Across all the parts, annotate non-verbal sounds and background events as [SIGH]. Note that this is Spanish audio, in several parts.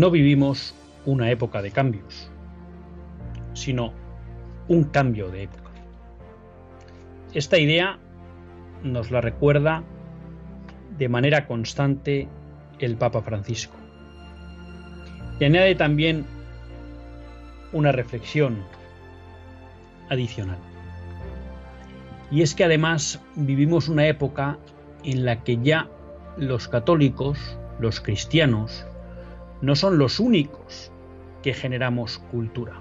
No vivimos una época de cambios, sino un cambio de época. Esta idea nos la recuerda de manera constante el Papa Francisco. Y añade también una reflexión adicional. Y es que además vivimos una época en la que ya los católicos, los cristianos, no son los únicos que generamos cultura.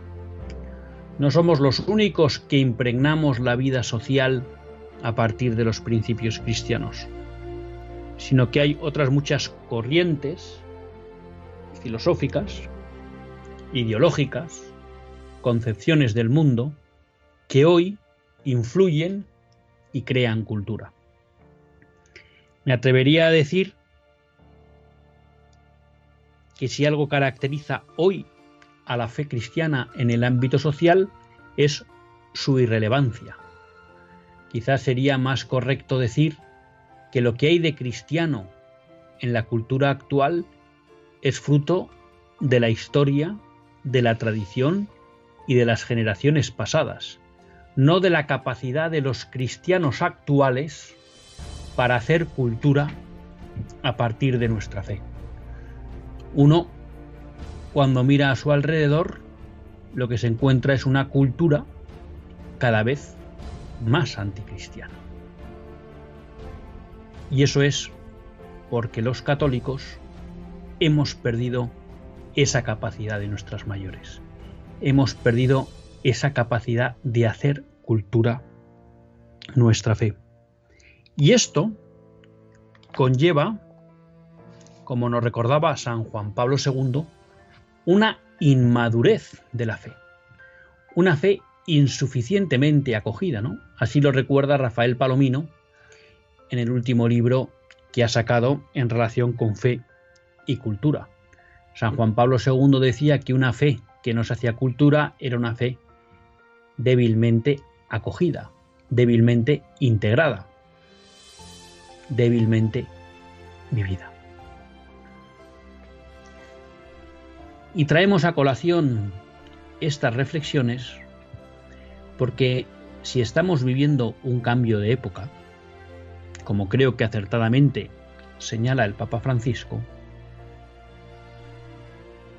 No somos los únicos que impregnamos la vida social a partir de los principios cristianos, sino que hay otras muchas corrientes filosóficas, ideológicas, concepciones del mundo, que hoy influyen y crean cultura. Me atrevería a decir que si algo caracteriza hoy a la fe cristiana en el ámbito social es su irrelevancia. Quizás sería más correcto decir que lo que hay de cristiano en la cultura actual es fruto de la historia, de la tradición y de las generaciones pasadas, no de la capacidad de los cristianos actuales para hacer cultura a partir de nuestra fe. Uno, cuando mira a su alrededor, lo que se encuentra es una cultura cada vez más anticristiana. Y eso es porque los católicos hemos perdido esa capacidad de nuestras mayores. Hemos perdido esa capacidad de hacer cultura nuestra fe. Y esto conlleva como nos recordaba San Juan Pablo II, una inmadurez de la fe, una fe insuficientemente acogida, ¿no? Así lo recuerda Rafael Palomino en el último libro que ha sacado en relación con fe y cultura. San Juan Pablo II decía que una fe que no se hacía cultura era una fe débilmente acogida, débilmente integrada, débilmente vivida. Y traemos a colación estas reflexiones porque si estamos viviendo un cambio de época, como creo que acertadamente señala el Papa Francisco,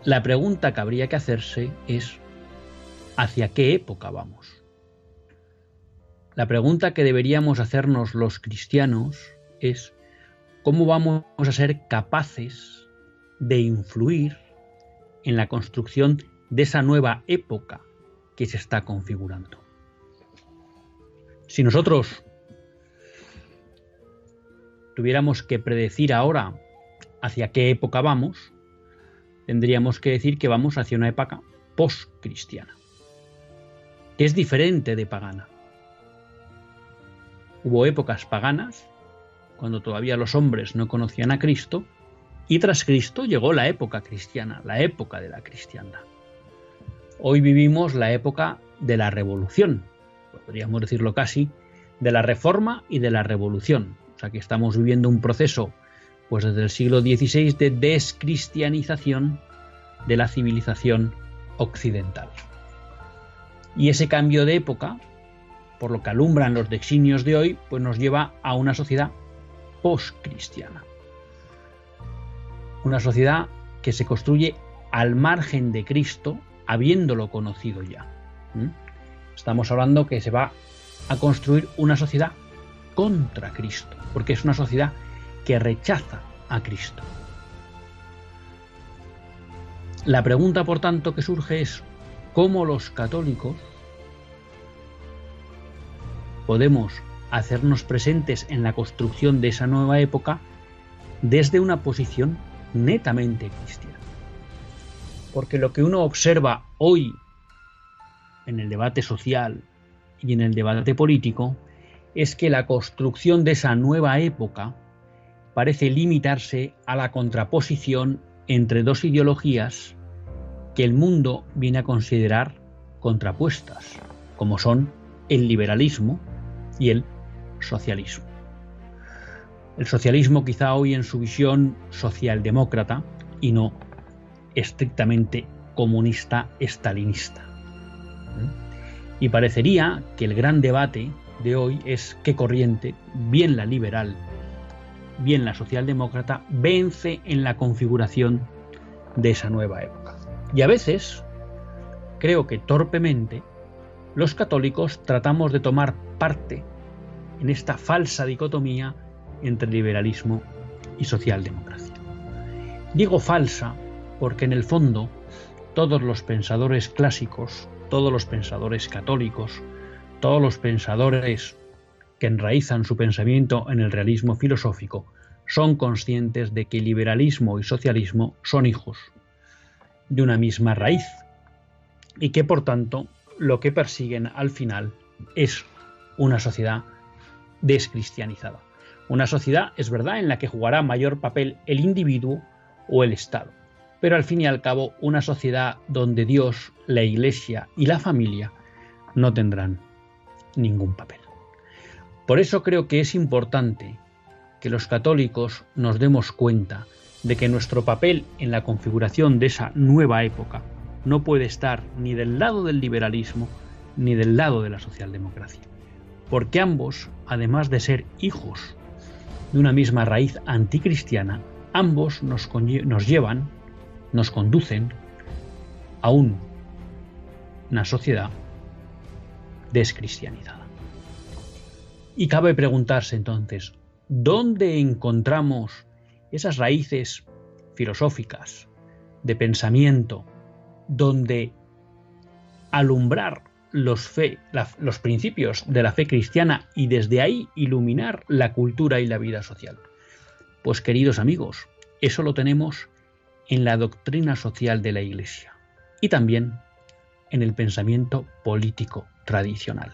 la pregunta que habría que hacerse es ¿hacia qué época vamos? La pregunta que deberíamos hacernos los cristianos es ¿cómo vamos a ser capaces de influir en la construcción de esa nueva época que se está configurando. Si nosotros tuviéramos que predecir ahora hacia qué época vamos, tendríamos que decir que vamos hacia una época post-cristiana, que es diferente de pagana. Hubo épocas paganas, cuando todavía los hombres no conocían a Cristo, y tras Cristo llegó la época cristiana, la época de la cristiandad. Hoy vivimos la época de la revolución, podríamos decirlo casi, de la reforma y de la revolución. O sea que estamos viviendo un proceso, pues desde el siglo XVI, de descristianización de la civilización occidental. Y ese cambio de época, por lo que alumbran los dexinios de hoy, pues nos lleva a una sociedad postcristiana una sociedad que se construye al margen de Cristo, habiéndolo conocido ya. Estamos hablando que se va a construir una sociedad contra Cristo, porque es una sociedad que rechaza a Cristo. La pregunta, por tanto, que surge es cómo los católicos podemos hacernos presentes en la construcción de esa nueva época desde una posición netamente cristiana. Porque lo que uno observa hoy en el debate social y en el debate político es que la construcción de esa nueva época parece limitarse a la contraposición entre dos ideologías que el mundo viene a considerar contrapuestas, como son el liberalismo y el socialismo. El socialismo quizá hoy en su visión socialdemócrata y no estrictamente comunista estalinista. Y parecería que el gran debate de hoy es qué corriente, bien la liberal, bien la socialdemócrata, vence en la configuración de esa nueva época. Y a veces, creo que torpemente, los católicos tratamos de tomar parte en esta falsa dicotomía entre liberalismo y socialdemocracia. Digo falsa porque en el fondo todos los pensadores clásicos, todos los pensadores católicos, todos los pensadores que enraizan su pensamiento en el realismo filosófico son conscientes de que liberalismo y socialismo son hijos de una misma raíz y que por tanto lo que persiguen al final es una sociedad descristianizada. Una sociedad, es verdad, en la que jugará mayor papel el individuo o el Estado, pero al fin y al cabo una sociedad donde Dios, la Iglesia y la familia no tendrán ningún papel. Por eso creo que es importante que los católicos nos demos cuenta de que nuestro papel en la configuración de esa nueva época no puede estar ni del lado del liberalismo ni del lado de la socialdemocracia, porque ambos, además de ser hijos de una misma raíz anticristiana, ambos nos, nos llevan, nos conducen a una sociedad descristianizada. Y cabe preguntarse entonces, ¿dónde encontramos esas raíces filosóficas de pensamiento donde alumbrar los, fe, los principios de la fe cristiana y desde ahí iluminar la cultura y la vida social? Pues queridos amigos, eso lo tenemos en la doctrina social de la Iglesia y también en el pensamiento político tradicional.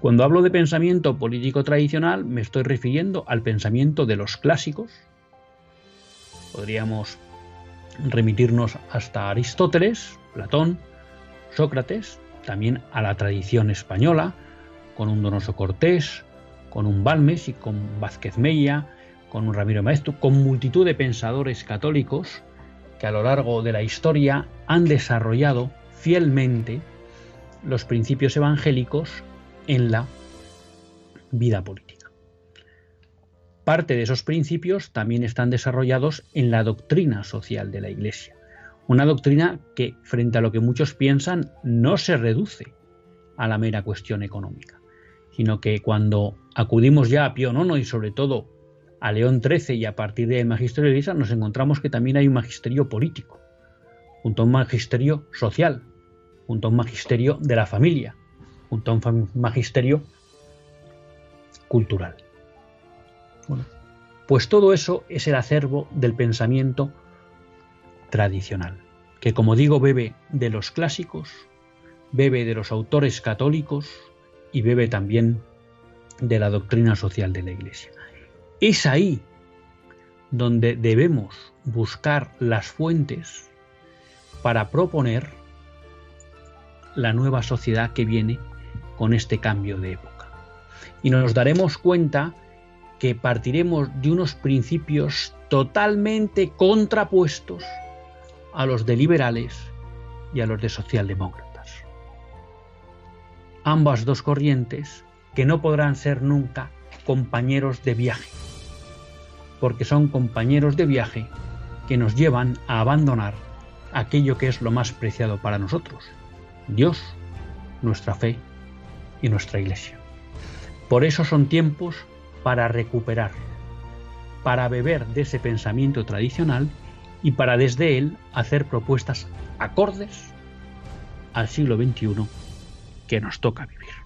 Cuando hablo de pensamiento político tradicional me estoy refiriendo al pensamiento de los clásicos. Podríamos remitirnos hasta Aristóteles, Platón, Sócrates, también a la tradición española, con un Donoso Cortés, con un Balmes y con Vázquez Mella, con un Ramiro Maestro, con multitud de pensadores católicos que a lo largo de la historia han desarrollado fielmente los principios evangélicos en la vida política. Parte de esos principios también están desarrollados en la doctrina social de la Iglesia. Una doctrina que, frente a lo que muchos piensan, no se reduce a la mera cuestión económica, sino que cuando acudimos ya a Pío IX y sobre todo a León XIII y a partir del magisterio de Iglesia, nos encontramos que también hay un magisterio político, junto a un magisterio social, junto a un magisterio de la familia, junto a un magisterio cultural. pues todo eso es el acervo del pensamiento tradicional, que como digo bebe de los clásicos, bebe de los autores católicos y bebe también de la doctrina social de la Iglesia. Es ahí donde debemos buscar las fuentes para proponer la nueva sociedad que viene con este cambio de época. Y nos daremos cuenta que partiremos de unos principios totalmente contrapuestos a los de liberales y a los de socialdemócratas. Ambas dos corrientes que no podrán ser nunca compañeros de viaje, porque son compañeros de viaje que nos llevan a abandonar aquello que es lo más preciado para nosotros, Dios, nuestra fe y nuestra iglesia. Por eso son tiempos para recuperar, para beber de ese pensamiento tradicional y para desde él hacer propuestas acordes al siglo XXI que nos toca vivir.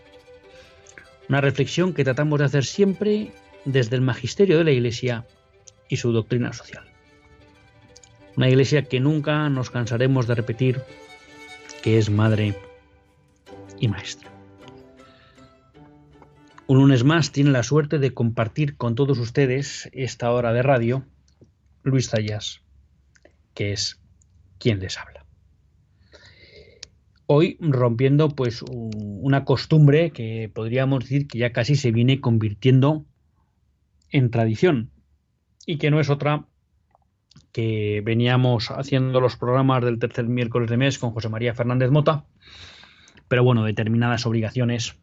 Una reflexión que tratamos de hacer siempre desde el magisterio de la Iglesia y su doctrina social. Una Iglesia que nunca nos cansaremos de repetir que es madre y maestra. Un lunes más tiene la suerte de compartir con todos ustedes esta hora de radio Luis Zayas, que es quien les habla hoy rompiendo pues una costumbre que podríamos decir que ya casi se viene convirtiendo en tradición y que no es otra que veníamos haciendo los programas del tercer miércoles de mes con José María Fernández Mota, pero bueno, determinadas obligaciones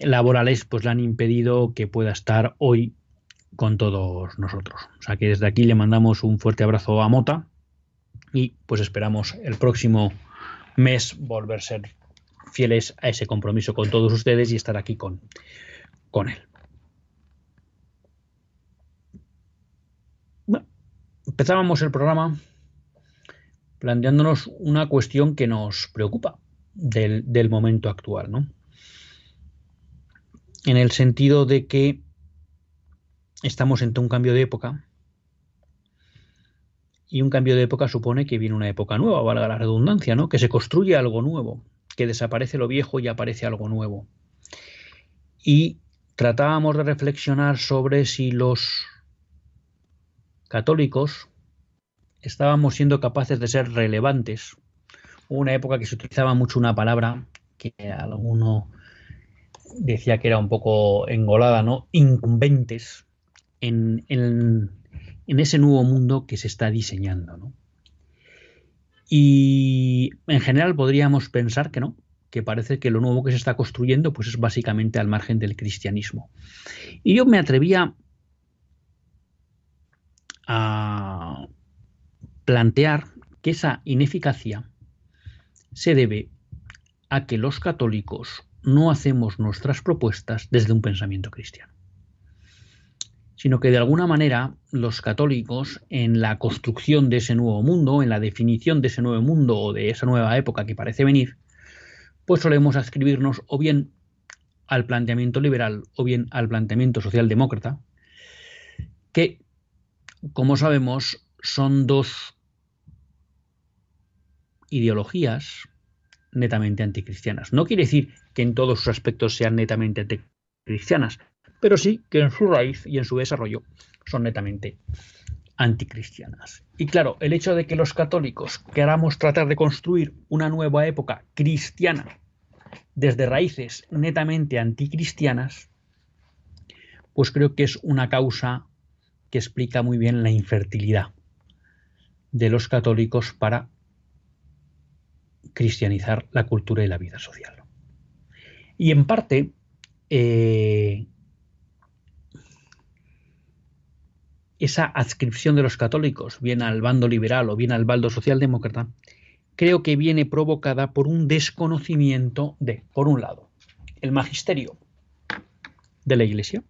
laborales pues le han impedido que pueda estar hoy con todos nosotros. O sea que desde aquí le mandamos un fuerte abrazo a Mota y pues esperamos el próximo mes volver a ser fieles a ese compromiso con todos ustedes y estar aquí con, con él. Bueno, empezábamos el programa planteándonos una cuestión que nos preocupa del, del momento actual, ¿no? En el sentido de que estamos ante un cambio de época y un cambio de época supone que viene una época nueva, valga la redundancia, ¿no? Que se construye algo nuevo, que desaparece lo viejo y aparece algo nuevo. Y tratábamos de reflexionar sobre si los católicos estábamos siendo capaces de ser relevantes. Hubo una época que se utilizaba mucho una palabra que alguno decía que era un poco engolada, ¿no? Incumbentes en, en en ese nuevo mundo que se está diseñando. Y en general podríamos pensar que no, que parece que lo nuevo que se está construyendo pues es básicamente al margen del cristianismo. Y yo me atrevía a plantear que esa ineficacia se debe a que los católicos no hacemos nuestras propuestas desde un pensamiento cristiano sino que de alguna manera los católicos en la construcción de ese nuevo mundo, en la definición de ese nuevo mundo o de esa nueva época que parece venir, pues solemos ascribirnos o bien al planteamiento liberal o bien al planteamiento socialdemócrata, que, como sabemos, son dos ideologías netamente anticristianas. No quiere decir que en todos sus aspectos sean netamente anticristianas, pero sí que en su raíz y en su desarrollo son netamente anticristianas. Y claro, el hecho de que los católicos queramos tratar de construir una nueva época cristiana desde raíces netamente anticristianas, pues creo que es una causa que explica muy bien la infertilidad de los católicos para cristianizar la cultura y la vida social. Y en parte, eh, esa adscripción de los católicos, bien al bando liberal o bien al bando socialdemócrata, creo que viene provocada por un desconocimiento de, por un lado, el magisterio de la Iglesia,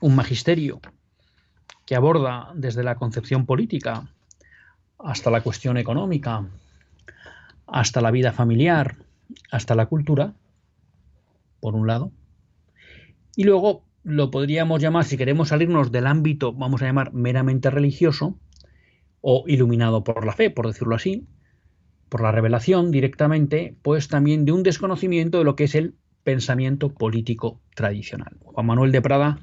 un magisterio que aborda desde la concepción política hasta la cuestión económica, hasta la vida familiar, hasta la cultura, por un lado, y luego lo podríamos llamar, si queremos salirnos del ámbito, vamos a llamar meramente religioso, o iluminado por la fe, por decirlo así, por la revelación directamente, pues también de un desconocimiento de lo que es el pensamiento político tradicional. Juan Manuel de Prada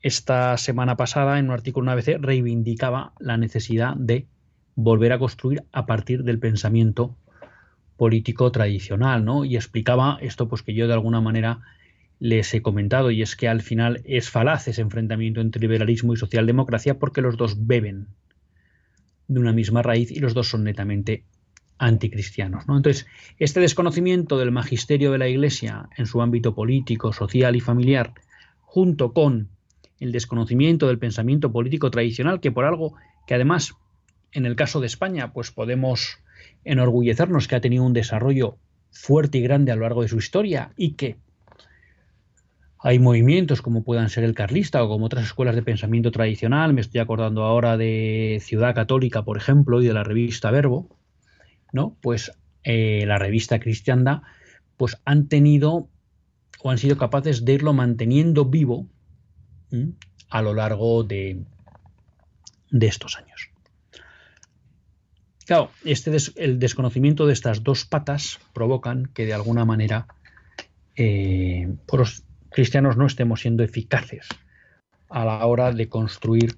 esta semana pasada en un artículo en ABC reivindicaba la necesidad de volver a construir a partir del pensamiento político tradicional, ¿no? Y explicaba esto pues que yo de alguna manera les he comentado y es que al final es falaz ese enfrentamiento entre liberalismo y socialdemocracia porque los dos beben de una misma raíz y los dos son netamente anticristianos. ¿no? Entonces, este desconocimiento del magisterio de la Iglesia en su ámbito político, social y familiar, junto con el desconocimiento del pensamiento político tradicional, que por algo que además, en el caso de España, pues podemos enorgullecernos que ha tenido un desarrollo fuerte y grande a lo largo de su historia y que hay movimientos como puedan ser el carlista o como otras escuelas de pensamiento tradicional, me estoy acordando ahora de Ciudad Católica, por ejemplo, y de la revista Verbo, ¿no? Pues eh, la revista Cristianda, pues han tenido o han sido capaces de irlo manteniendo vivo a lo largo de, de estos años. Claro, este el desconocimiento de estas dos patas provocan que de alguna manera eh, cristianos no estemos siendo eficaces a la hora de construir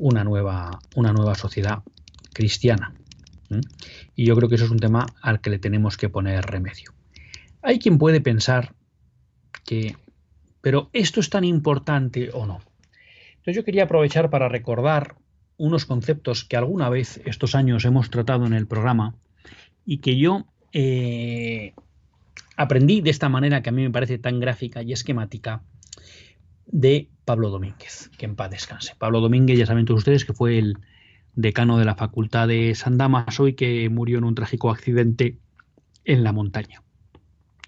una nueva, una nueva sociedad cristiana. Y yo creo que eso es un tema al que le tenemos que poner remedio. Hay quien puede pensar que, pero esto es tan importante o no. Entonces yo quería aprovechar para recordar unos conceptos que alguna vez estos años hemos tratado en el programa y que yo eh, aprendí de esta manera que a mí me parece tan gráfica y esquemática de Pablo Domínguez, que en paz descanse. Pablo Domínguez, ya saben todos ustedes que fue el decano de la Facultad de San Damaso y que murió en un trágico accidente en la montaña.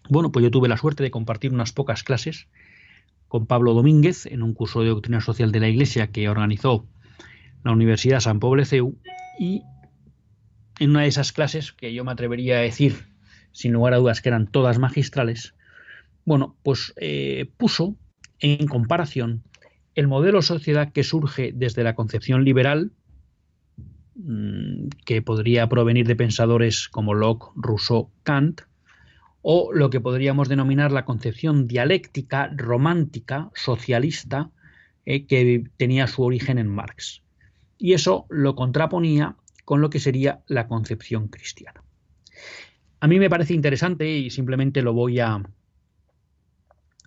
Bueno, pues yo tuve la suerte de compartir unas pocas clases con Pablo Domínguez en un curso de doctrina social de la Iglesia que organizó la Universidad San Pobleceu y en una de esas clases que yo me atrevería a decir sin lugar a dudas que eran todas magistrales, bueno, pues eh, puso en comparación el modelo sociedad que surge desde la concepción liberal, Mm, que podría provenir de pensadores como Locke, Rousseau, Kant, o lo que podríamos denominar la concepción dialéctica, romántica, socialista, eh, que tenía su origen en Marx. Y eso lo contraponía con lo que sería la concepción cristiana. A mí me parece interesante y simplemente lo voy a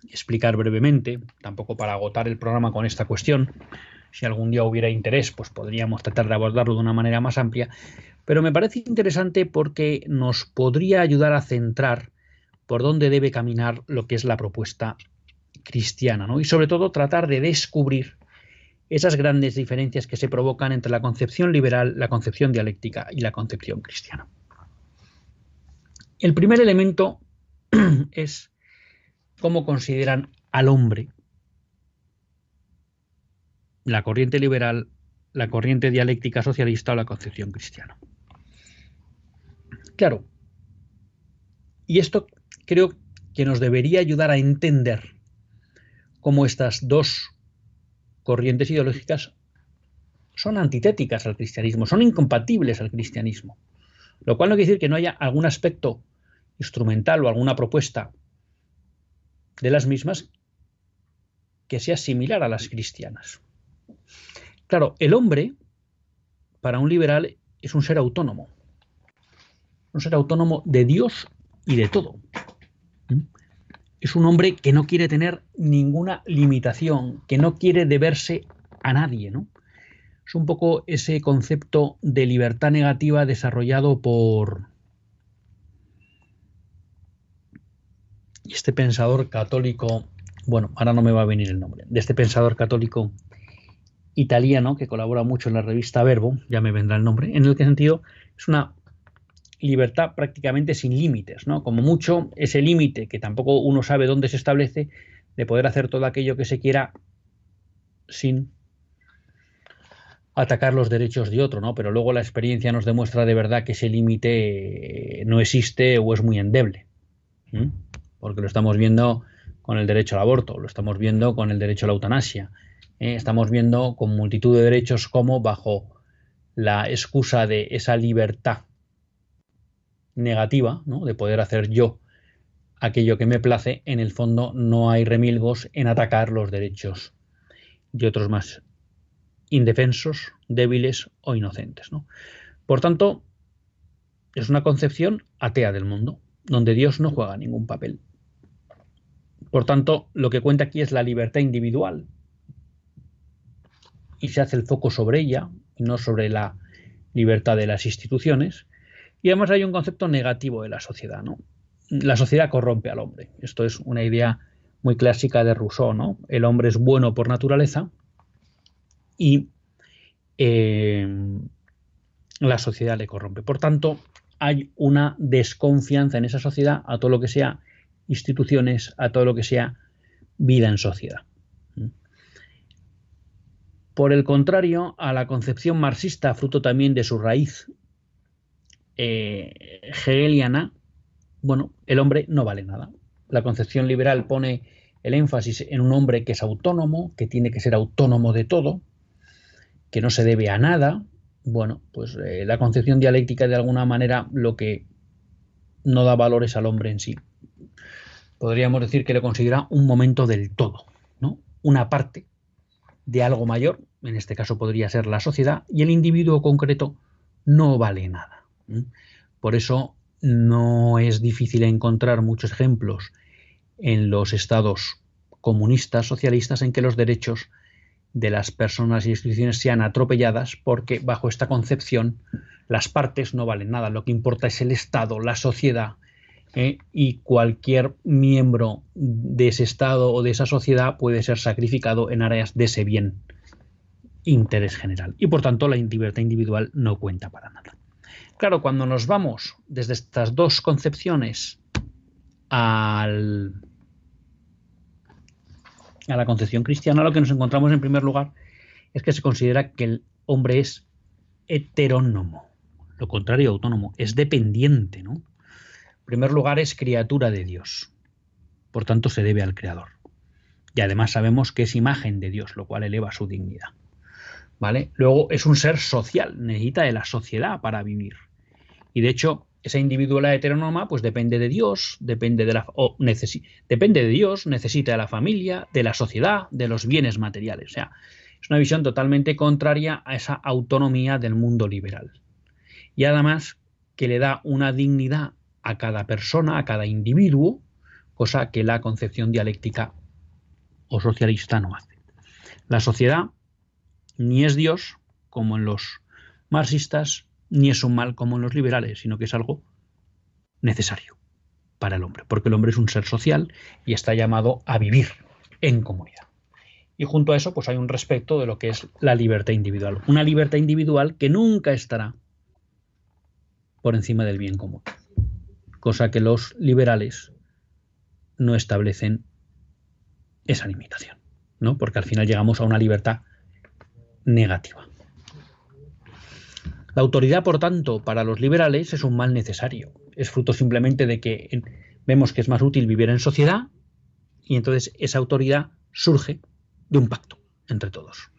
explicar brevemente, tampoco para agotar el programa con esta cuestión, si algún día hubiera interés, pues podríamos tratar de abordarlo de una manera más amplia. Pero me parece interesante porque nos podría ayudar a centrar por dónde debe caminar lo que es la propuesta cristiana, ¿no? Y sobre todo tratar de descubrir esas grandes diferencias que se provocan entre la concepción liberal, la concepción dialéctica y la concepción cristiana. El primer elemento [CLEARS THROAT] es cómo consideran al hombre la corriente liberal, la corriente dialéctica socialista o la concepción cristiana. Claro, y esto creo que nos debería ayudar a entender cómo estas dos corrientes ideológicas son antitéticas al cristianismo, son incompatibles al cristianismo. Lo cual no quiere decir que no haya algún aspecto instrumental o alguna propuesta de las mismas que sea similar a las cristianas. Claro, el hombre, para un liberal, es un ser autónomo. Un ser autónomo de Dios y de todo. ¿Mm? Es un hombre que no quiere tener ninguna limitación, que no quiere deberse a nadie, ¿no? Es un poco ese concepto de libertad negativa desarrollado por este pensador católico, bueno, ahora no me va a venir el nombre, de este pensador católico italiano que colabora mucho en la revista Verbo, ya me vendrá el nombre, en el que sentido es una libertad prácticamente sin límites, ¿no? Como mucho ese límite que tampoco uno sabe dónde se establece de poder hacer todo aquello que se quiera sin atacar los derechos de otro, ¿no? Pero luego la experiencia nos demuestra de verdad que ese límite no existe o es muy endeble. Porque lo estamos viendo con el derecho al aborto, lo estamos viendo con el derecho a la eutanasia, eh, estamos viendo con multitud de derechos como bajo la excusa de esa libertad negativa, de poder hacer yo aquello que me place, en el fondo no hay remilgos en atacar los derechos de otros más indefensos, débiles o inocentes. ¿no? Por tanto, es una concepción atea del mundo, donde Dios no juega ningún papel. Por tanto, lo que cuenta aquí es la libertad individual y se hace el foco sobre ella no sobre la libertad de las instituciones. Y además hay un concepto negativo de la sociedad, ¿no? La sociedad corrompe al hombre. Esto es una idea muy clásica de Rousseau, ¿no? El hombre es bueno por naturaleza y eh, la sociedad le corrompe. Por tanto, hay una desconfianza en esa sociedad a todo lo que sea instituciones, a todo lo que sea vida en sociedad. Por el contrario, a la concepción marxista, fruto también de su raíz eh, hegeliana, bueno, el hombre no vale nada. La concepción liberal pone el énfasis en un hombre que es autónomo, que tiene que ser autónomo de todo, que no se debe a nada. Bueno, pues eh, la concepción dialéctica de alguna manera lo que no da valores al hombre en sí. Podríamos decir que le considera un momento del todo, ¿no? Una parte de algo mayor, en este caso podría ser la sociedad, y el individuo concreto no vale nada. Por eso no es difícil encontrar muchos ejemplos en los estados comunistas, socialistas, en que los derechos de las personas y instituciones sean atropelladas porque bajo esta concepción las partes no valen nada, lo que importa es el Estado, la sociedad ¿eh? y cualquier miembro de ese Estado o de esa sociedad puede ser sacrificado en áreas de ese bien interés general y por tanto la libertad individual no cuenta para nada. Claro, cuando nos vamos desde estas dos concepciones al a la concepción cristiana, lo que nos encontramos en primer lugar es que se considera que el hombre es heterónomo, lo contrario autónomo, es dependiente, ¿no? Primer lugar es criatura de Dios, por tanto se debe al Creador. Y además sabemos que es imagen de Dios, lo cual eleva su dignidad. ¿Vale? Luego es un ser social, necesita de la sociedad para vivir. Y de hecho, esa individualidad heteronoma pues depende de Dios, depende de la o depende de Dios, necesita de la familia, de la sociedad, de los bienes materiales. O sea, es una visión totalmente contraria a esa autonomía del mundo liberal. Y además que le da una dignidad a cada persona, a cada individuo, cosa que la concepción dialéctica o socialista no hace. La sociedad ni es Dios, como en los marxistas, ni es un mal como en los liberales, sino que es algo necesario para el hombre, porque el hombre es un ser social y está llamado a vivir en comunidad. Y junto a eso, pues hay un respeto de lo que es la libertad individual. Una libertad individual que nunca estará por encima del bien común. Cosa que los liberales no establecen esa limitación, ¿no? Porque al final llegamos a una libertad negativa. La autoridad, por tanto, para los liberales es un mal necesario. Es fruto simplemente de que vemos que es más útil vivir en sociedad y entonces esa autoridad surge de un pacto entre todos.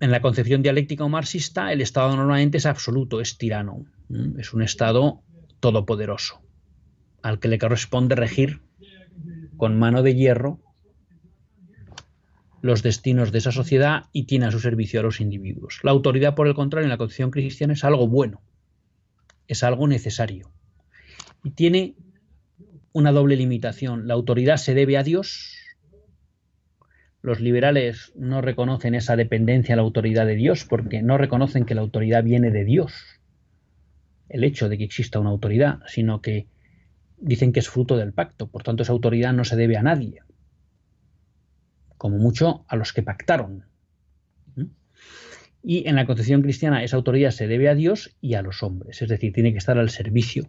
En la concepción dialéctica o marxista, el Estado normalmente es absoluto, es tirano, es un Estado todopoderoso, al que le corresponde regir con mano de hierro los destinos de esa sociedad y tiene a su servicio a los individuos. La autoridad, por el contrario, en la concepción cristiana es algo bueno, es algo necesario. Y tiene una doble limitación. La autoridad se debe a Dios. Los liberales no reconocen esa dependencia a la autoridad de Dios porque no reconocen que la autoridad viene de Dios. El hecho de que exista una autoridad, sino que dicen que es fruto del pacto. Por tanto, esa autoridad no se debe a nadie como mucho a los que pactaron. Y en la concepción cristiana esa autoridad se debe a Dios y a los hombres, es decir, tiene que estar al servicio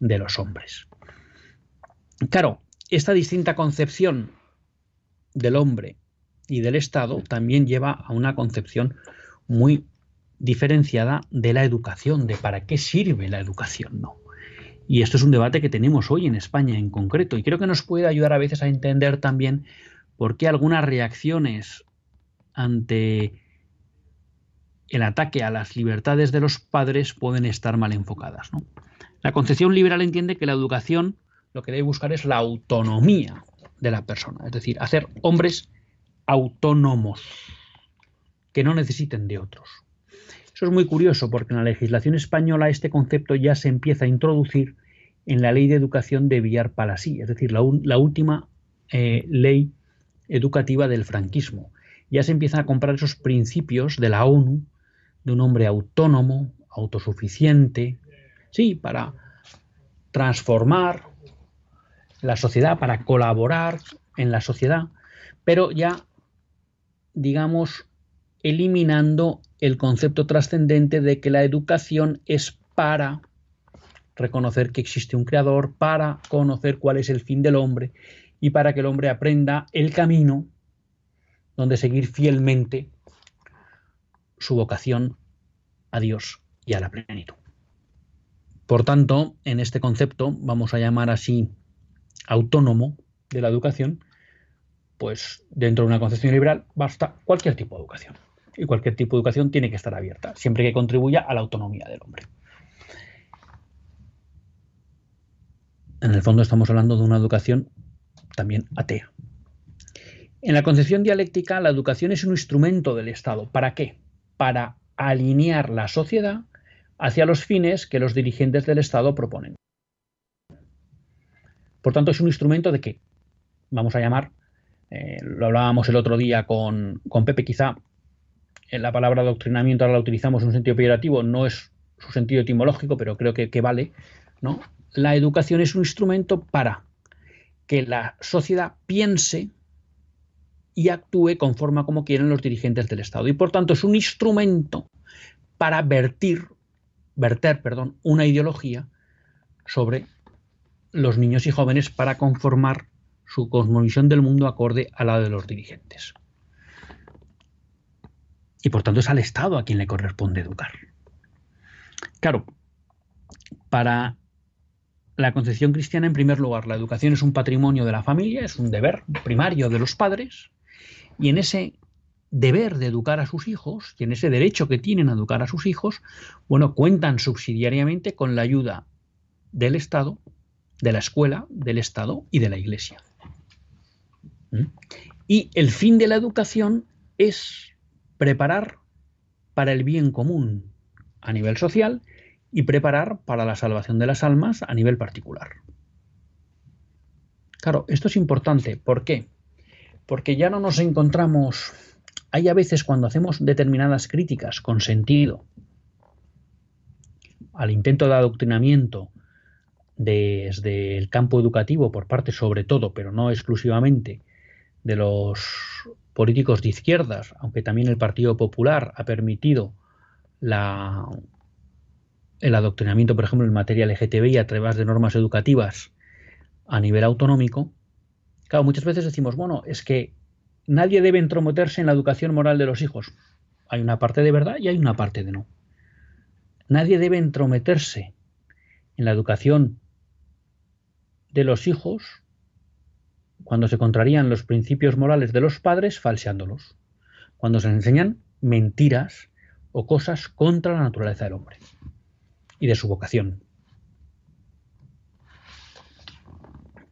de los hombres. Claro, esta distinta concepción del hombre y del Estado también lleva a una concepción muy diferenciada de la educación, de para qué sirve la educación, ¿no? Y esto es un debate que tenemos hoy en España en concreto y creo que nos puede ayudar a veces a entender también por qué algunas reacciones ante el ataque a las libertades de los padres pueden estar mal enfocadas. La concepción liberal entiende que la educación lo que debe buscar es la autonomía de la persona, es decir, hacer hombres autónomos que no necesiten de otros. Eso es muy curioso porque en la legislación española este concepto ya se empieza a introducir en la ley de educación de Villar Palasí, es decir, la, última eh, ley educativa del franquismo. Ya se empiezan a comprar esos principios de la ONU de un hombre autónomo, autosuficiente, sí, para transformar la sociedad, para colaborar en la sociedad, pero ya, digamos, eliminando el concepto trascendente de que la educación es para reconocer que existe un creador, para conocer cuál es el fin del hombre y para que el hombre aprenda el camino donde seguir fielmente su vocación a Dios y a la plenitud. Por tanto, en este concepto, vamos a llamar así autónomo de la educación, pues dentro de una concepción liberal basta cualquier tipo de educación. Y cualquier tipo de educación tiene que estar abierta, siempre que contribuya a la autonomía del hombre. En el fondo estamos hablando de una educación también atea. En la concepción dialéctica, la educación es un instrumento del Estado. ¿Para qué? Para alinear la sociedad hacia los fines que los dirigentes del Estado proponen. Por tanto, es un instrumento de que, vamos a llamar, eh, lo hablábamos el otro día con, Pepe, quizá en la palabra adoctrinamiento ahora la utilizamos en un sentido peyorativo, no es su sentido etimológico, pero creo que, que vale, ¿no? La educación es un instrumento para que la sociedad piense y actúe conforme a como quieren los dirigentes del Estado. Y por tanto es un instrumento para vertir, verter perdón, una ideología sobre los niños y jóvenes para conformar su cosmovisión del mundo acorde a la de los dirigentes. Y por tanto es al Estado a quien le corresponde educar. Claro, para la concepción cristiana, en primer lugar, la educación es un patrimonio de la familia, es un deber primario de los padres, y en ese deber de educar a sus hijos y en ese derecho que tienen a educar a sus hijos, bueno, cuentan subsidiariamente con la ayuda del Estado, de la escuela, del Estado y de la Iglesia. ¿Mm? Y el fin de la educación es preparar para el bien común a nivel social y preparar para la salvación de las almas a nivel particular. Claro, esto es importante. ¿Por qué? porque ya no nos encontramos, hay a veces cuando hacemos determinadas críticas con sentido al intento de adoctrinamiento desde el campo educativo por parte sobre todo, pero no exclusivamente, de los políticos de izquierdas, aunque también el Partido Popular ha permitido el adoctrinamiento, por ejemplo, en materia LGTBI a través de normas educativas a nivel autonómico, Claro, muchas veces decimos, bueno, es que nadie debe entrometerse en la educación moral de los hijos. Hay una parte de verdad y hay una parte de no. Nadie debe entrometerse en la educación de los hijos cuando se contrarían los principios morales de los padres falseándolos, cuando se enseñan mentiras o cosas contra la naturaleza del hombre y de su vocación.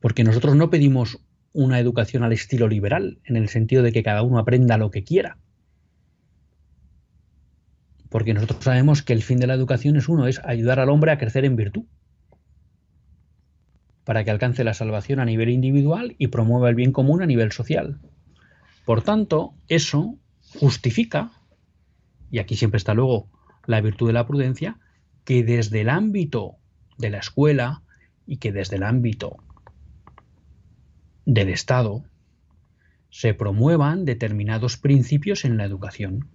Porque nosotros no pedimos una educación al estilo liberal, en el sentido de que cada uno aprenda lo que quiera. Porque nosotros sabemos que el fin de la educación es uno, es ayudar al hombre a crecer en virtud, para que alcance la salvación a nivel individual y promueva el bien común a nivel social. Por tanto, eso justifica, y aquí siempre está luego la virtud de la prudencia, que desde el ámbito de la escuela y que desde el ámbito del Estado se promuevan determinados principios en la educación.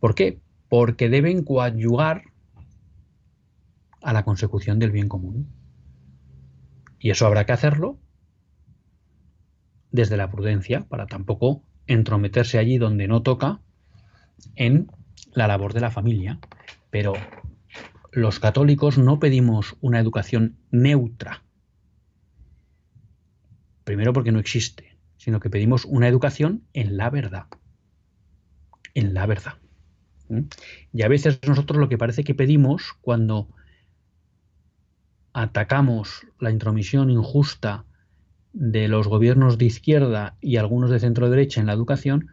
¿Por qué? Porque deben coadyugar a la consecución del bien común. Y eso habrá que hacerlo desde la prudencia, para tampoco entrometerse allí donde no toca en la labor de la familia. Pero los católicos no pedimos una educación neutra, Primero porque no existe, sino que pedimos una educación en la verdad. en la verdad. Y a veces nosotros lo que parece que pedimos cuando atacamos la intromisión injusta de los gobiernos de izquierda y algunos de centro derecha en la educación,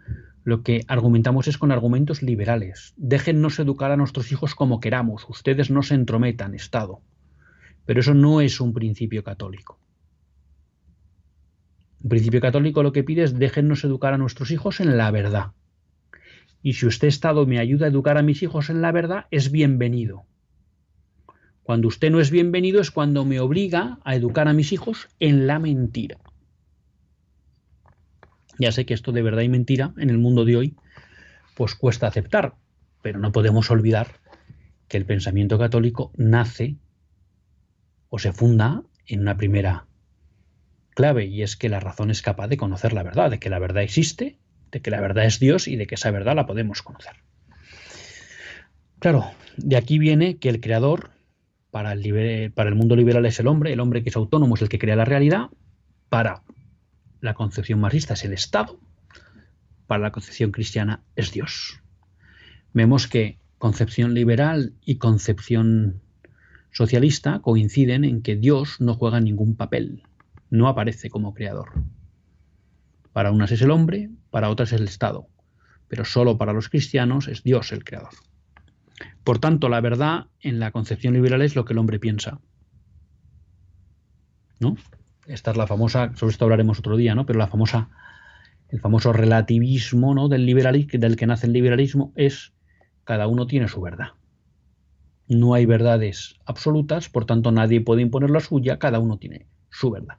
lo que argumentamos es con argumentos liberales. Déjennos educar a nuestros hijos como queramos, ustedes no se entrometan, Estado. Pero eso no es un principio católico. Un principio católico lo que pide es déjennos educar a nuestros hijos en la verdad. Y si usted, Estado, me ayuda a educar a mis hijos en la verdad, es bienvenido. Cuando usted no es bienvenido es cuando me obliga a educar a mis hijos en la mentira. Ya sé que esto de verdad y mentira en el mundo de hoy pues cuesta aceptar, pero no podemos olvidar que el pensamiento católico nace o se funda en una primera clave y es que la razón es capaz de conocer la verdad, de que la verdad existe, de que la verdad es Dios y de que esa verdad la podemos conocer. Claro, de aquí viene que el creador para el, mundo liberal es el hombre, el hombre que es autónomo es el que crea la realidad, para la concepción marxista es el Estado, para la concepción cristiana es Dios. Vemos que concepción liberal y concepción socialista coinciden en que Dios no juega ningún papel, no aparece como creador. Para unas es el hombre, para otras es el Estado, pero solo para los cristianos es Dios el creador. Por tanto, la verdad en la concepción liberal es lo que el hombre piensa. ¿No? esta es la famosa, sobre esto hablaremos otro día, ¿no? Pero la famosa, el famoso relativismo, ¿no? Del liberalismo, del que nace el liberalismo, es cada uno tiene su verdad. No hay verdades absolutas, por tanto nadie puede imponer la suya, cada uno tiene su verdad.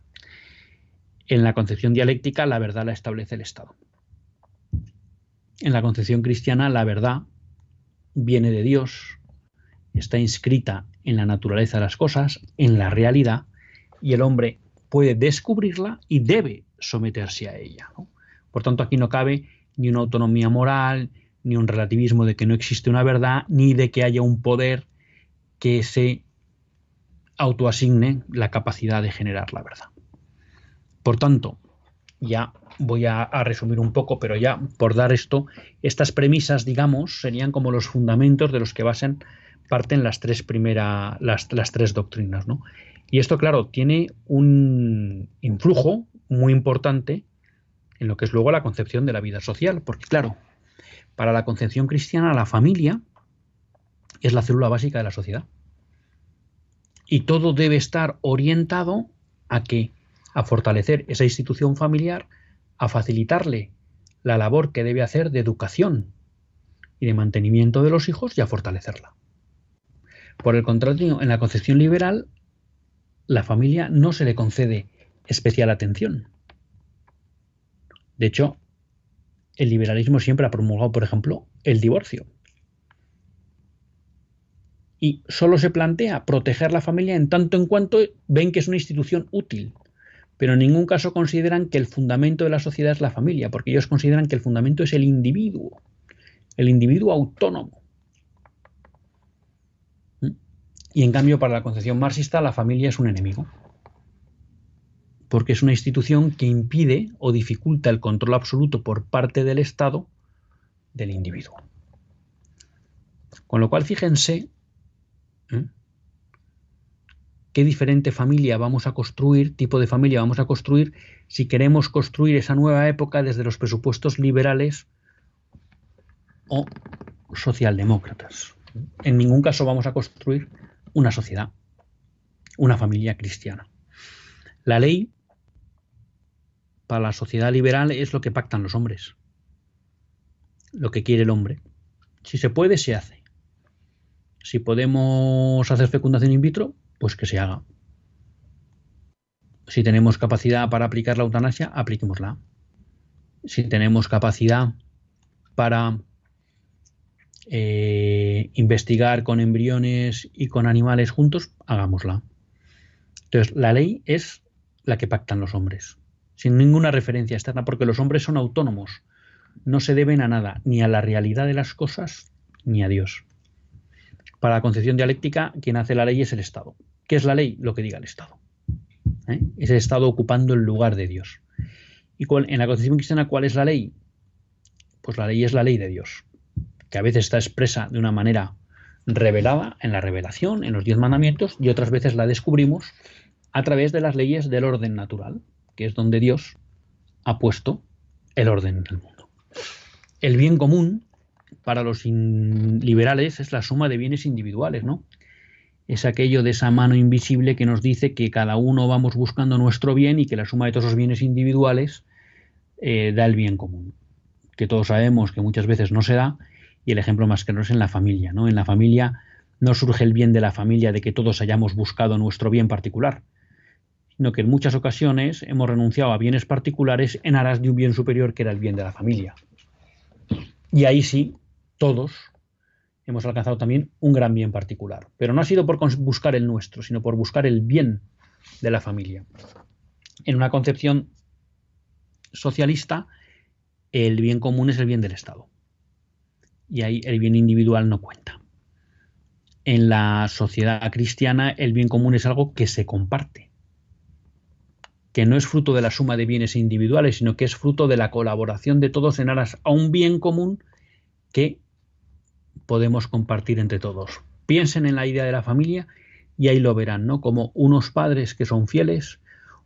En la concepción dialéctica la verdad la establece el Estado. En la concepción cristiana la verdad viene de Dios, está inscrita en la naturaleza de las cosas, en la realidad, y el hombre puede descubrirla y debe someterse a ella. Por tanto, aquí no cabe ni una autonomía moral, ni un relativismo de que no existe una verdad, ni de que haya un poder que se autoasigne la capacidad de generar la verdad. Por tanto, ya voy a, resumir un poco, pero ya por dar esto, estas premisas, digamos, serían como los fundamentos de los que basen, parten las tres primeras, las, las tres doctrinas, ¿no? Y esto, claro, tiene un influjo muy importante en lo que es luego la concepción de la vida social, porque claro, para la concepción cristiana la familia es la célula básica de la sociedad. Y todo debe estar orientado a que a fortalecer esa institución familiar, a facilitarle la labor que debe hacer de educación y de mantenimiento de los hijos y a fortalecerla. Por el contrario, en la concepción liberal, la familia no se le concede especial atención. De hecho, el liberalismo siempre ha promulgado, por ejemplo, el divorcio. Y solo se plantea proteger la familia en tanto en cuanto ven que es una institución útil. Pero en ningún caso consideran que el fundamento de la sociedad es la familia, porque ellos consideran que el fundamento es el individuo, el individuo autónomo. Y en cambio, para la concepción marxista, la familia es un enemigo. Porque es una institución que impide o dificulta el control absoluto por parte del Estado del individuo. Con lo cual, fíjense ¿eh? Qué diferente familia vamos a construir, tipo de familia vamos a construir, si queremos construir esa nueva época desde los presupuestos liberales o socialdemócratas. En ningún caso vamos a construir una sociedad, una familia cristiana. La ley para la sociedad liberal es lo que pactan los hombres, lo que quiere el hombre. Si se puede, se hace. Si podemos hacer fecundación in vitro, pues que se haga. Si tenemos capacidad para aplicar la eutanasia, apliquémosla. Si tenemos capacidad para eh, investigar con embriones y con animales juntos, hagámosla. Entonces, la ley es la que pactan los hombres, sin ninguna referencia externa, porque los hombres son autónomos, no se deben a nada, ni a la realidad de las cosas, ni a Dios. Para la concepción dialéctica, quien hace la ley es el Estado. ¿Qué es la ley? Lo que diga el Estado. ¿Eh? Es el Estado ocupando el lugar de Dios. ¿Y en la concepción cristiana cuál es la ley? Pues la ley es la ley de Dios que a veces está expresa de una manera revelada en la revelación, en los diez mandamientos, y otras veces la descubrimos a través de las leyes del orden natural, que es donde Dios ha puesto el orden en el mundo. El bien común para los liberales es la suma de bienes individuales, ¿no? Es aquello de esa mano invisible que nos dice que cada uno vamos buscando nuestro bien y que la suma de todos esos bienes individuales eh, da el bien común. Que todos sabemos que muchas veces no se da y el ejemplo más claro es en la familia, ¿no? En la familia no surge el bien de la familia de que todos hayamos buscado nuestro bien particular, sino que en muchas ocasiones hemos renunciado a bienes particulares en aras de un bien superior que era el bien de la familia. Y ahí sí, todos hemos alcanzado también un gran bien particular. Pero no ha sido por buscar el nuestro, sino por buscar el bien de la familia. En una concepción socialista, el bien común es el bien del Estado. Y ahí el bien individual no cuenta. En la sociedad cristiana, el bien común es algo que se comparte que no es fruto de la suma de bienes individuales, sino que es fruto de la colaboración de todos en aras a un bien común que podemos compartir entre todos. Piensen en la idea de la familia y ahí lo verán, ¿no? Como unos padres que son fieles,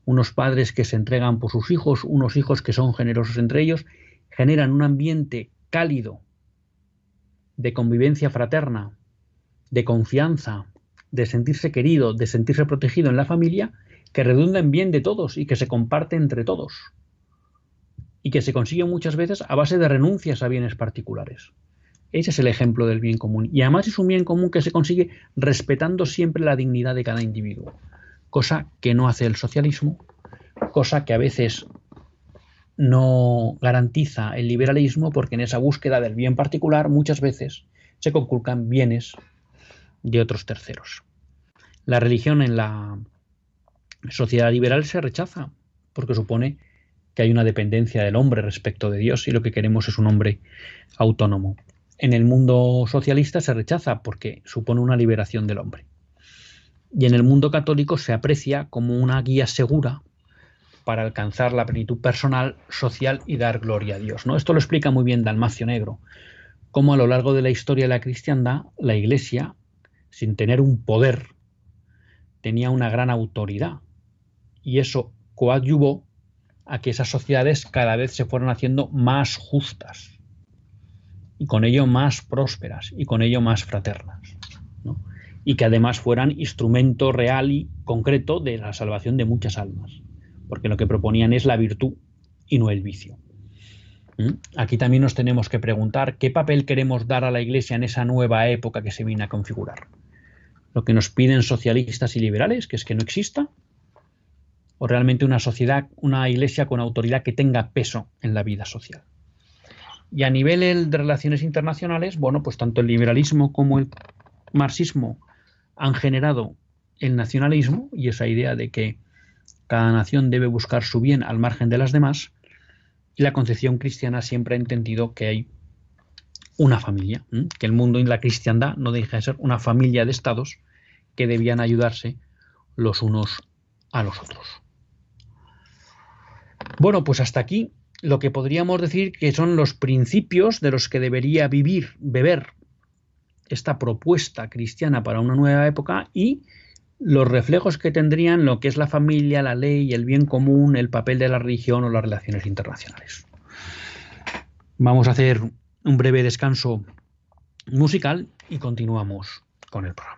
unos padres que se entregan por sus hijos, unos hijos que son generosos entre ellos, generan un ambiente cálido de convivencia fraterna, de confianza, de sentirse querido, de sentirse protegido en la familia, que redunda en bien de todos y que se comparte entre todos. Y que se consigue muchas veces a base de renuncias a bienes particulares. Ese es el ejemplo del bien común. Y además es un bien común que se consigue respetando siempre la dignidad de cada individuo. Cosa que no hace el socialismo, cosa que a veces no garantiza el liberalismo porque en esa búsqueda del bien particular muchas veces se conculcan bienes de otros terceros. La religión en la sociedad liberal se rechaza porque supone que hay una dependencia del hombre respecto de Dios y lo que queremos es un hombre autónomo. En el mundo socialista se rechaza porque supone una liberación del hombre. Y en el mundo católico se aprecia como una guía segura para alcanzar la plenitud personal, social y dar gloria a Dios. ¿no? Esto lo explica muy bien Dalmacio Negro, cómo a lo largo de la historia de la cristiandad, la Iglesia, sin tener un poder, tenía una gran autoridad y eso coadyuvó a que esas sociedades cada vez se fueran haciendo más justas y con ello más prósperas y con ello más fraternas. Y que además fueran instrumento real y concreto de la salvación de muchas almas, porque lo que proponían es la virtud y no el vicio. ¿Mm? Aquí también nos tenemos que preguntar qué papel queremos dar a la Iglesia en esa nueva época que se viene a configurar. Lo que nos piden socialistas y liberales, que es que no exista, o realmente una sociedad, una iglesia con autoridad que tenga peso en la vida social. Y a nivel de relaciones internacionales, bueno, pues tanto el liberalismo como el marxismo han generado el nacionalismo y esa idea de que cada nación debe buscar su bien al margen de las demás, y la concepción cristiana siempre ha entendido que hay una familia, que el mundo y la cristiandad no deja de ser una familia de estados que debían ayudarse los unos a los otros. Bueno, pues hasta aquí lo que podríamos decir que son los principios de los que debería vivir, beber esta propuesta cristiana para una nueva época y los reflejos que tendrían lo que es la familia, la ley, el bien común, el papel de la religión o las relaciones internacionales. Vamos a hacer un breve descanso musical y continuamos con el programa.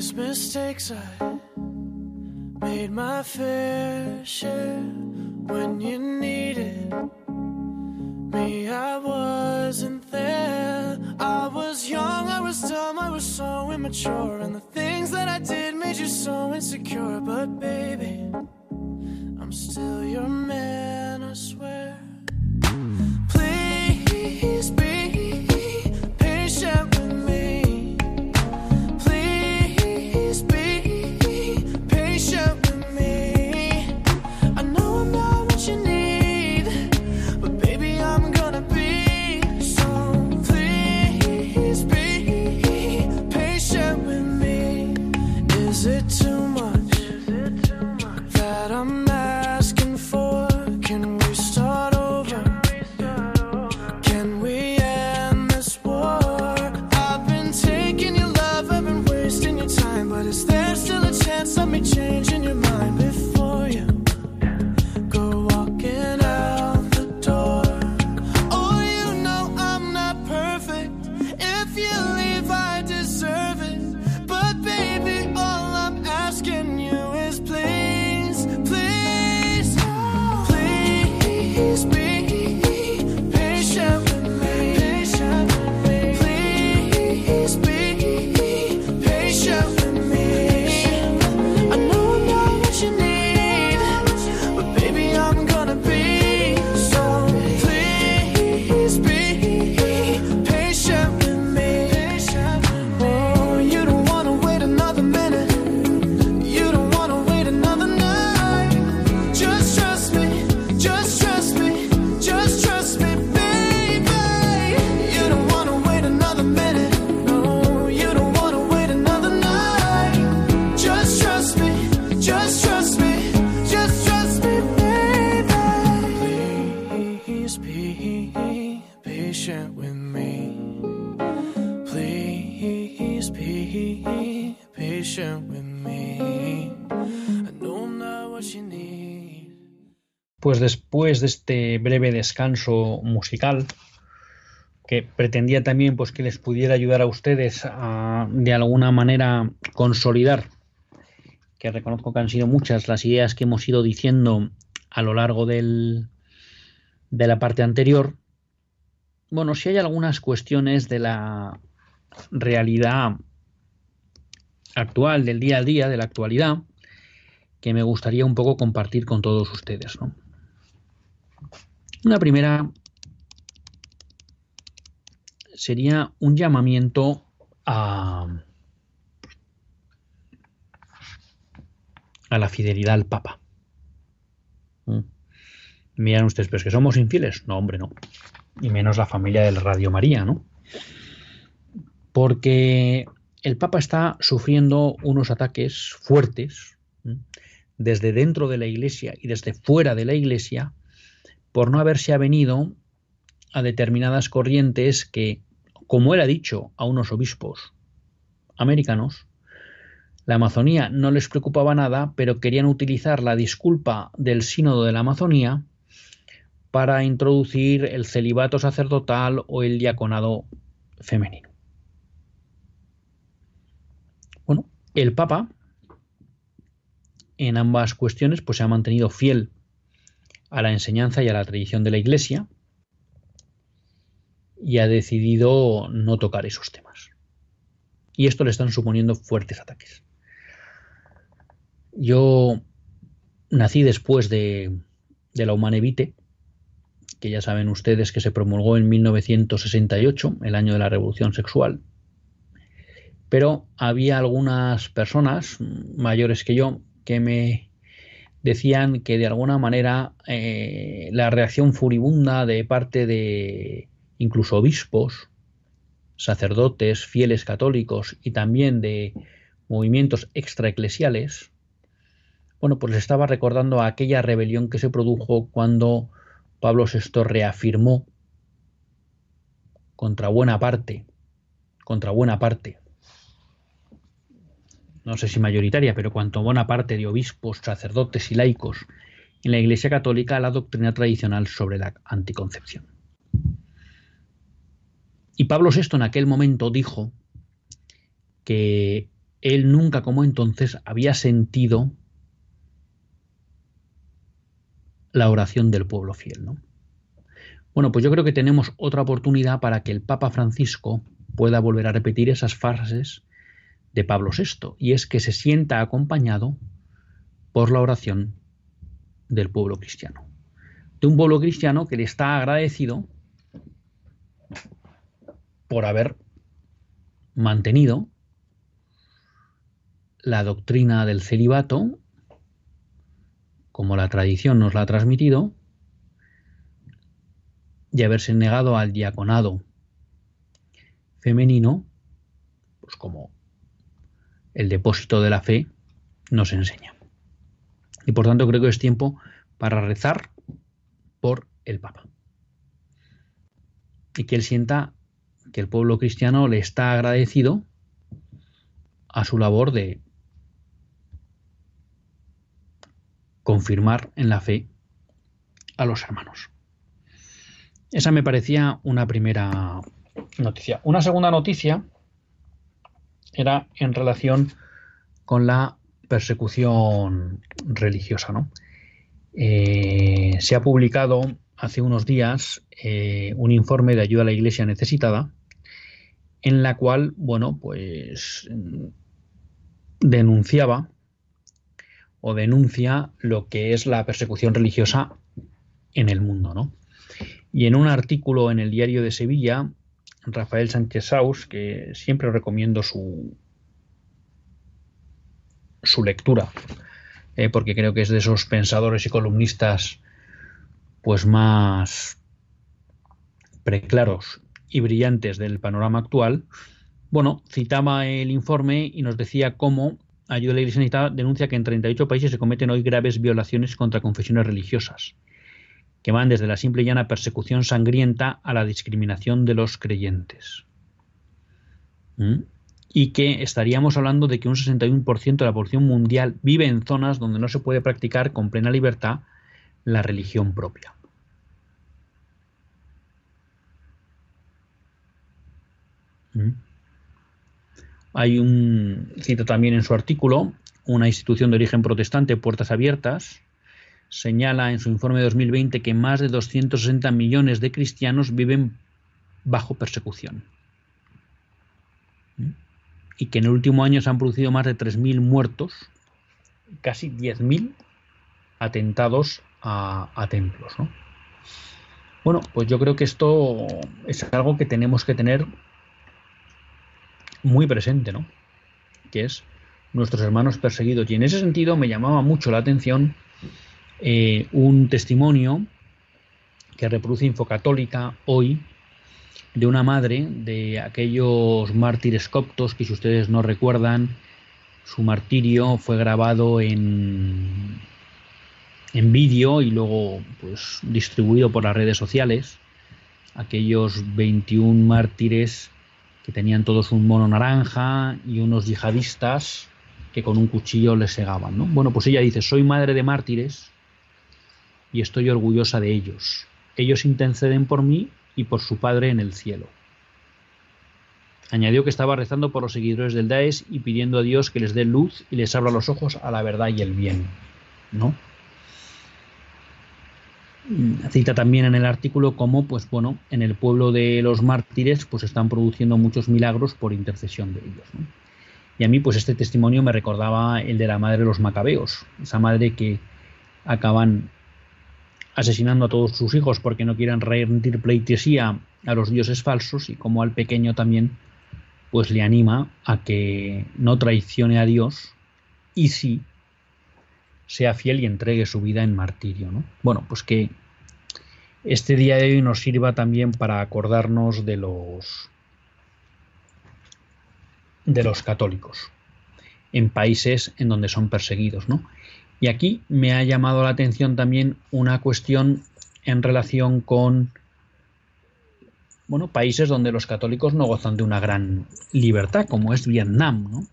These mistakes I made my fair share when you needed me. I wasn't there. I was young, I was dumb, I was so immature, and the things that I did made you so insecure. But baby, I'm still your man, I swear. Please be. Después de este breve descanso musical, que pretendía también pues, que les pudiera ayudar a ustedes a de alguna manera consolidar, que reconozco que han sido muchas las ideas que hemos ido diciendo a lo largo del, de la parte anterior. Bueno, si hay algunas cuestiones de la realidad actual, del día a día, de la actualidad, que me gustaría un poco compartir con todos ustedes. ¿no? Una primera sería un llamamiento a, a la fidelidad al Papa. ¿Mm? Miran ustedes, pero es que somos infieles. No, hombre, no. Y menos la familia del Radio María, ¿no? Porque el Papa está sufriendo unos ataques fuertes desde dentro de la Iglesia y desde fuera de la Iglesia por no haberse avenido a determinadas corrientes que, como él ha dicho a unos obispos americanos, la Amazonía no les preocupaba nada, pero querían utilizar la disculpa del sínodo de la Amazonía para introducir el celibato sacerdotal o el diaconado femenino. Bueno, el Papa en ambas cuestiones pues se ha mantenido fiel a la enseñanza y a la tradición de la Iglesia y ha decidido no tocar esos temas. Y esto le están suponiendo fuertes ataques. Yo nací después de, de la Humanevite, que ya saben ustedes que se promulgó en 1968, el año de la Revolución Sexual. Pero había algunas personas mayores que yo que me decían que de alguna manera eh, la reacción furibunda de parte de incluso obispos, sacerdotes, fieles católicos y también de movimientos extraeclesiales, bueno, pues estaba recordando aquella rebelión que se produjo cuando Pablo VI reafirmó contra buena parte, contra buena parte no sé si mayoritaria, pero cuanto buena parte de obispos, sacerdotes y laicos en la Iglesia Católica la doctrina tradicional sobre la anticoncepción. Y Pablo VI en aquel momento dijo que él nunca como entonces había sentido la oración del pueblo fiel. ¿no? Bueno, pues yo creo que tenemos otra oportunidad para que el Papa Francisco pueda volver a repetir esas frases de Pablo VI, y es que se sienta acompañado por la oración del pueblo cristiano. De un pueblo cristiano que le está agradecido por haber mantenido la doctrina del celibato, como la tradición nos la ha transmitido, y haberse negado al diaconado femenino, pues como el depósito de la fe nos enseña. Y por tanto creo que es tiempo para rezar por el Papa. Y que él sienta que el pueblo cristiano le está agradecido a su labor de confirmar en la fe a los hermanos. Esa me parecía una primera noticia. Una segunda noticia era en relación con la persecución religiosa. ¿no? Eh, se ha publicado hace unos días eh, un informe de ayuda a la Iglesia necesitada, en la cual, bueno, pues denunciaba o denuncia lo que es la persecución religiosa en el mundo, ¿no? Y en un artículo en el diario de Sevilla Rafael Sánchez Saus, que siempre recomiendo su, su lectura, eh, porque creo que es de esos pensadores y columnistas pues más preclaros y brillantes del panorama actual. Bueno, citaba el informe y nos decía cómo Ayuda a la Iglesia denuncia que en 38 países se cometen hoy graves violaciones contra confesiones religiosas que van desde la simple y llana persecución sangrienta a la discriminación de los creyentes. ¿Mm? y que estaríamos hablando de que un 61% de la población mundial vive en zonas donde no se puede practicar con plena libertad la religión propia. ¿Mm? Hay un, cito también en su artículo, una institución de origen protestante, Puertas Abiertas, señala en su informe de 2020 que más de 260 millones de cristianos viven bajo persecución. ¿Mm? Y que en el último año se han producido más de 3.000 muertos, casi 10.000 atentados a, templos. Bueno, pues yo creo que esto es algo que tenemos que tener muy presente, ¿no? Que es nuestros hermanos perseguidos. Y en ese sentido me llamaba mucho la atención eh, un testimonio que reproduce Infocatólica hoy de una madre de aquellos mártires coptos que si ustedes no recuerdan, su martirio fue grabado en, en vídeo y luego pues distribuido por las redes sociales. Aquellos 21 mártires que tenían todos un mono naranja y unos yihadistas que con un cuchillo les segaban. ¿no? Bueno, pues ella dice, soy madre de mártires y estoy orgullosa de ellos. Ellos interceden por mí y por su padre en el cielo. Añadió que estaba rezando por los seguidores del Daesh y pidiendo a Dios que les dé luz y les abra los ojos a la verdad y el bien. ¿No? cita también en el artículo cómo, pues bueno, en el pueblo de los mártires, pues están produciendo muchos milagros por intercesión de ellos. Y a mí, pues este testimonio me recordaba el de la madre de los macabeos, esa madre que acaban asesinando a todos sus hijos porque no quieren rendir pleitesía a los dioses falsos y como al pequeño también, pues le anima a que no traicione a Dios y sí sea fiel y entregue su vida en martirio. ¿no? Bueno, pues que este día de hoy nos sirva también para acordarnos de los de los católicos en países en donde son perseguidos, ¿no? Y aquí me ha llamado la atención también una cuestión en relación con bueno, países donde los católicos no gozan de una gran libertad, como es Vietnam, ¿no?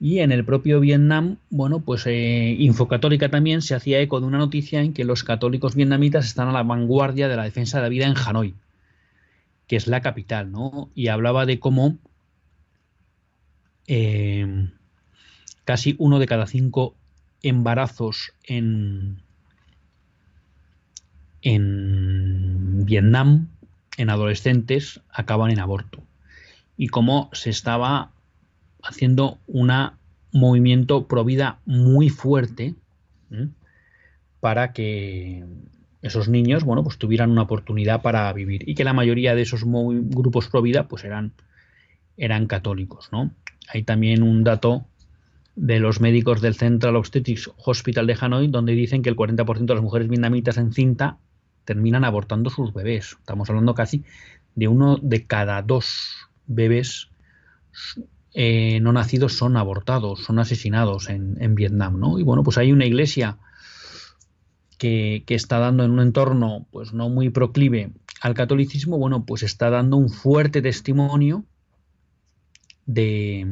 Y en el propio Vietnam, bueno, pues eh, Infocatólica también se hacía eco de una noticia en que los católicos vietnamitas están a la vanguardia de la defensa de la vida en Hanoi, que es la capital, ¿no? Y hablaba de cómo eh, casi uno de cada cinco embarazos en, Vietnam, en adolescentes, acaban en aborto. Y cómo se estaba haciendo un movimiento pro vida muy fuerte para que esos niños, bueno, pues tuvieran una oportunidad para vivir y que la mayoría de esos grupos pro vida, pues eran, eran católicos, ¿no? Hay también un dato de los médicos del Central Obstetrics Hospital de Hanoi, donde dicen que el 40% de las mujeres vietnamitas en cinta terminan abortando sus bebés. Estamos hablando casi de uno de cada dos bebés eh, no nacidos son abortados, son asesinados en, Vietnam, ¿no? Y bueno, pues hay una iglesia que, está dando en un entorno pues no muy proclive al catolicismo, bueno, pues está dando un fuerte testimonio de,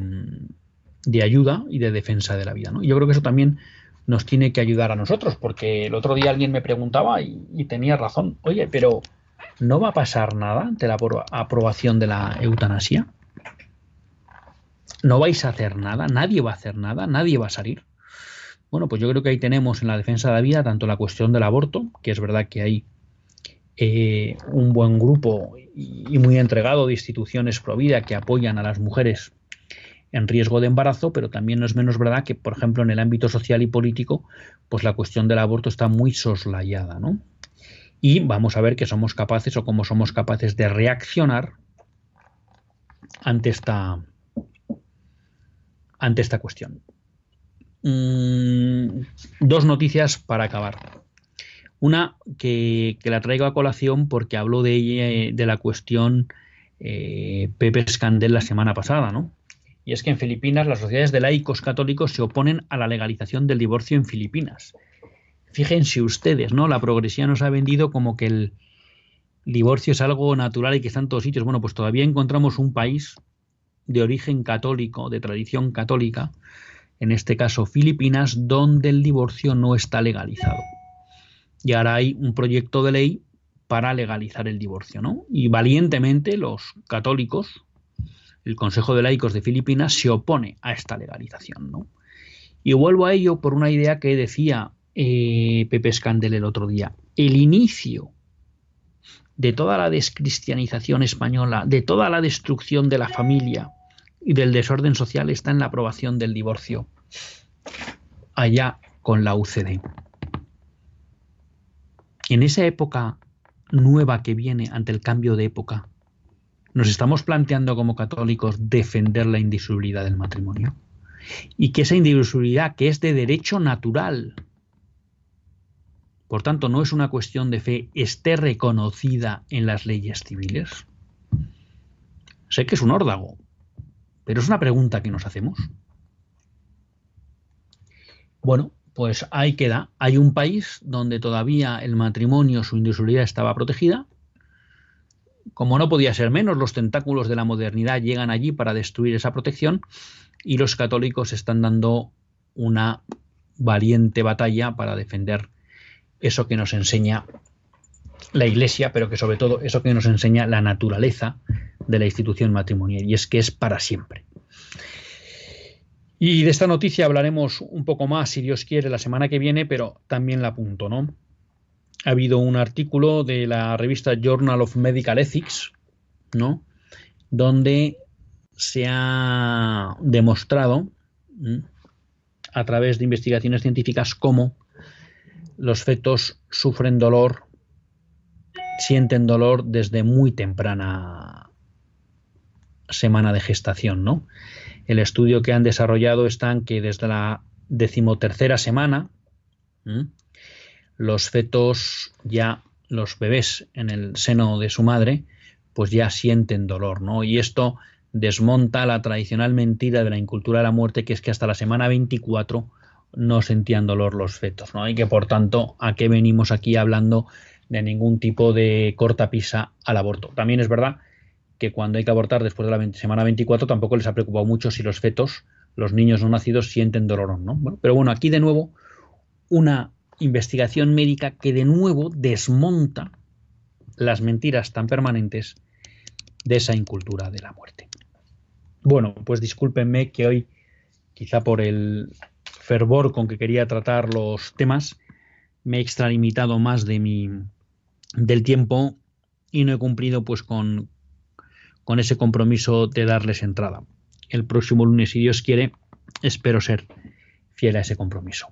de ayuda y de defensa de la vida, ¿no? yo creo que eso también nos tiene que ayudar a nosotros, porque el otro día alguien me preguntaba y, tenía razón, oye, pero ¿no va a pasar nada ante la aprobación de la eutanasia? no vais a hacer nada, nadie va a hacer nada, nadie va a salir. Bueno, pues yo creo que ahí tenemos en la defensa de la vida tanto la cuestión del aborto, que es verdad que hay eh, un buen grupo y muy entregado de instituciones pro vida que apoyan a las mujeres en riesgo de embarazo, pero también no es menos verdad que, por ejemplo, en el ámbito social y político, pues la cuestión del aborto está muy soslayada, ¿no? Y vamos a ver que somos capaces o cómo somos capaces de reaccionar ante esta, ante esta cuestión. Mm, dos noticias para acabar. Una que, la traigo a colación porque habló de ella, de la cuestión eh, Pepe Escandel la semana pasada, ¿no? Y es que en Filipinas las sociedades de laicos católicos se oponen a la legalización del divorcio en Filipinas. Fíjense ustedes, ¿no? La progresía nos ha vendido como que el divorcio es algo natural y que está en todos sitios. Bueno, pues todavía encontramos un país de origen católico, de tradición católica, en este caso Filipinas, donde el divorcio no está legalizado. Y ahora hay un proyecto de ley para legalizar el divorcio, ¿no? Y valientemente los católicos, el Consejo de Laicos de Filipinas se opone a esta legalización, ¿no? Y vuelvo a ello por una idea que decía eh, Pepe Scandel el otro día. El inicio de toda la descristianización española, de toda la destrucción de la familia y del desorden social está en la aprobación del divorcio allá con la UCD. En esa época nueva que viene ante el cambio de época, nos estamos planteando como católicos defender la indisolubilidad del matrimonio y que esa indisolubilidad que es de derecho natural, por tanto, no es una cuestión de fe, esté reconocida en las leyes civiles? Sé que es un órdago, pero es una pregunta que nos hacemos. Bueno, pues ahí queda. Hay un país donde todavía el matrimonio, su indisolubilidad estaba protegida. Como no podía ser menos, los tentáculos de la modernidad llegan allí para destruir esa protección y los católicos están dando una valiente batalla para defender eso que nos enseña la Iglesia, pero que sobre todo eso que nos enseña la naturaleza de la institución matrimonial, y es que es para siempre. Y de esta noticia hablaremos un poco más, si Dios quiere, la semana que viene, pero también la apunto, ¿no? Ha habido un artículo de la revista Journal of Medical Ethics, ¿no? Donde se ha demostrado a través de investigaciones científicas cómo los fetos sufren dolor, sienten dolor desde muy temprana semana de gestación, ¿no? El estudio que han desarrollado está en que desde la decimotercera semana los fetos ya, los bebés en el seno de su madre, pues ya sienten dolor, ¿no? Y esto desmonta la tradicional mentira de la incultura de la muerte, que es que hasta la semana 24 no sentían dolor los fetos, ¿no? Y que por tanto, ¿a qué venimos aquí hablando de ningún tipo de cortapisa al aborto? También es verdad que cuando hay que abortar después de la semana 24 tampoco les ha preocupado mucho si los fetos, los niños no nacidos, sienten dolor o no. pero bueno, aquí de nuevo una investigación médica que de nuevo desmonta las mentiras tan permanentes de esa incultura de la muerte. Bueno, pues discúlpenme que hoy, quizá por el fervor con que quería tratar los temas, me he extralimitado más de mi del tiempo y no he cumplido pues con, con ese compromiso de darles entrada. El próximo lunes, si Dios quiere, espero ser fiel a ese compromiso.